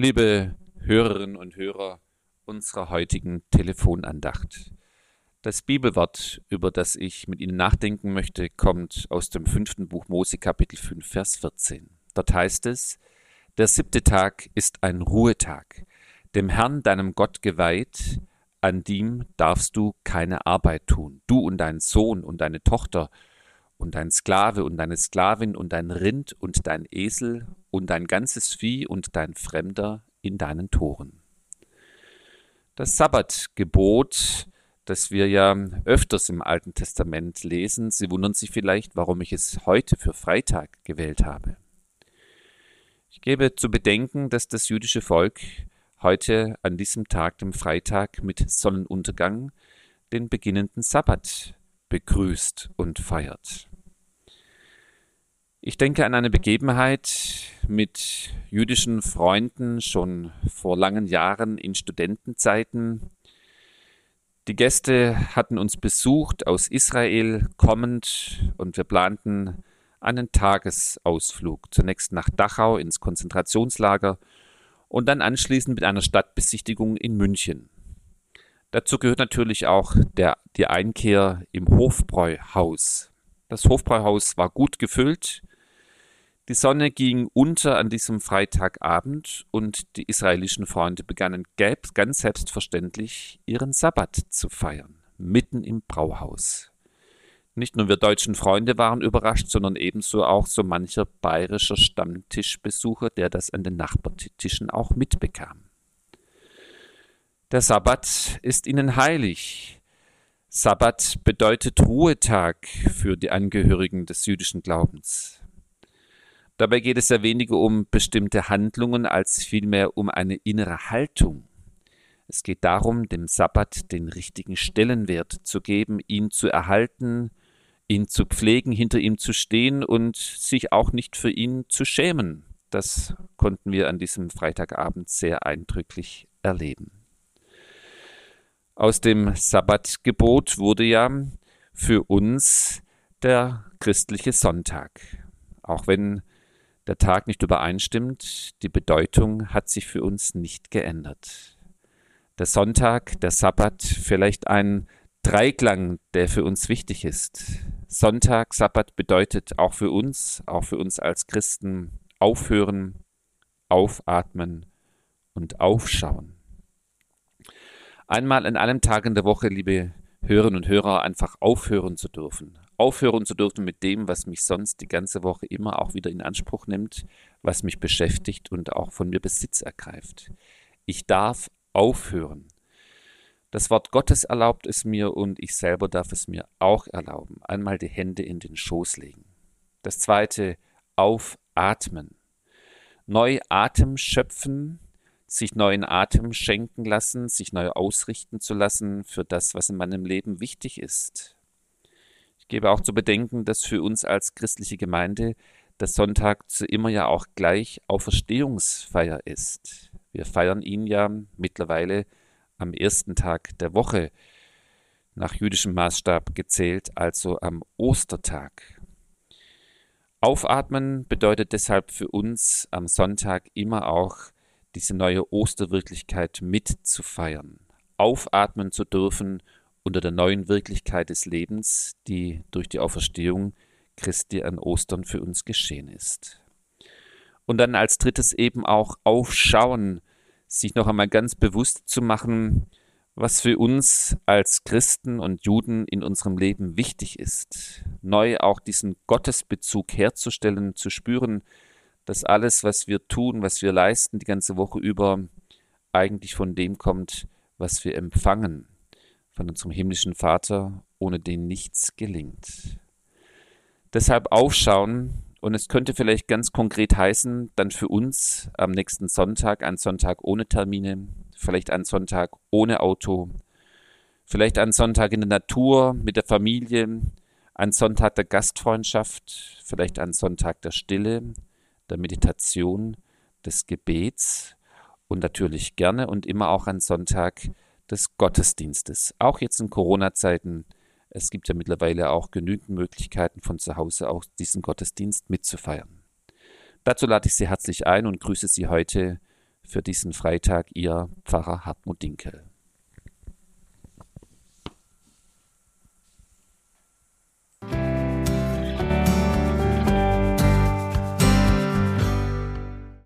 Liebe Hörerinnen und Hörer unserer heutigen Telefonandacht. Das Bibelwort, über das ich mit Ihnen nachdenken möchte, kommt aus dem fünften Buch Mose Kapitel 5, Vers 14. Dort heißt es, der siebte Tag ist ein Ruhetag, dem Herrn, deinem Gott geweiht, an dem darfst du keine Arbeit tun, du und dein Sohn und deine Tochter und dein Sklave und deine Sklavin und dein Rind und dein Esel und dein ganzes Vieh und dein Fremder in deinen Toren. Das Sabbatgebot, das wir ja öfters im Alten Testament lesen, Sie wundern sich vielleicht, warum ich es heute für Freitag gewählt habe. Ich gebe zu bedenken, dass das jüdische Volk heute an diesem Tag, dem Freitag, mit Sonnenuntergang den beginnenden Sabbat begrüßt und feiert. Ich denke an eine Begebenheit mit jüdischen Freunden schon vor langen Jahren in Studentenzeiten. Die Gäste hatten uns besucht aus Israel kommend und wir planten einen Tagesausflug. Zunächst nach Dachau ins Konzentrationslager und dann anschließend mit einer Stadtbesichtigung in München. Dazu gehört natürlich auch der, die Einkehr im Hofbräuhaus. Das Hofbräuhaus war gut gefüllt. Die Sonne ging unter an diesem Freitagabend und die israelischen Freunde begannen ganz selbstverständlich ihren Sabbat zu feiern, mitten im Brauhaus. Nicht nur wir deutschen Freunde waren überrascht, sondern ebenso auch so mancher bayerischer Stammtischbesucher, der das an den Nachbartischen auch mitbekam. Der Sabbat ist ihnen heilig. Sabbat bedeutet Ruhetag für die Angehörigen des jüdischen Glaubens. Dabei geht es ja weniger um bestimmte Handlungen als vielmehr um eine innere Haltung. Es geht darum, dem Sabbat den richtigen Stellenwert zu geben, ihn zu erhalten, ihn zu pflegen, hinter ihm zu stehen und sich auch nicht für ihn zu schämen. Das konnten wir an diesem Freitagabend sehr eindrücklich erleben. Aus dem Sabbatgebot wurde ja für uns der christliche Sonntag. Auch wenn der Tag nicht übereinstimmt, die Bedeutung hat sich für uns nicht geändert. Der Sonntag, der Sabbat, vielleicht ein Dreiklang, der für uns wichtig ist. Sonntag, Sabbat bedeutet auch für uns, auch für uns als Christen, aufhören, aufatmen und aufschauen einmal an einem Tag in der Woche, liebe Hörerinnen und Hörer, einfach aufhören zu dürfen. Aufhören zu dürfen mit dem, was mich sonst die ganze Woche immer auch wieder in Anspruch nimmt, was mich beschäftigt und auch von mir Besitz ergreift. Ich darf aufhören. Das Wort Gottes erlaubt es mir und ich selber darf es mir auch erlauben. Einmal die Hände in den Schoß legen. Das zweite, aufatmen. Neu Atem schöpfen sich neuen Atem schenken lassen, sich neu ausrichten zu lassen für das, was in meinem Leben wichtig ist. Gebe auch zu bedenken, dass für uns als christliche Gemeinde der Sonntag zu immer ja auch gleich Auferstehungsfeier ist. Wir feiern ihn ja mittlerweile am ersten Tag der Woche, nach jüdischem Maßstab gezählt, also am Ostertag. Aufatmen bedeutet deshalb für uns am Sonntag immer auch diese neue Osterwirklichkeit mitzufeiern, aufatmen zu dürfen unter der neuen Wirklichkeit des Lebens, die durch die Auferstehung Christi an Ostern für uns geschehen ist. Und dann als drittes eben auch aufschauen, sich noch einmal ganz bewusst zu machen, was für uns als Christen und Juden in unserem Leben wichtig ist. Neu auch diesen Gottesbezug herzustellen, zu spüren, dass alles, was wir tun, was wir leisten, die ganze Woche über, eigentlich von dem kommt, was wir empfangen, von unserem himmlischen Vater, ohne den nichts gelingt. Deshalb aufschauen, und es könnte vielleicht ganz konkret heißen, dann für uns am nächsten Sonntag, ein Sonntag ohne Termine, vielleicht ein Sonntag ohne Auto, vielleicht ein Sonntag in der Natur mit der Familie, ein Sonntag der Gastfreundschaft, vielleicht ein Sonntag der Stille, der Meditation, des Gebets und natürlich gerne und immer auch an Sonntag des Gottesdienstes. Auch jetzt in Corona-Zeiten. Es gibt ja mittlerweile auch genügend Möglichkeiten von zu Hause auch diesen Gottesdienst mitzufeiern. Dazu lade ich Sie herzlich ein und grüße Sie heute für diesen Freitag Ihr Pfarrer Hartmut Dinkel.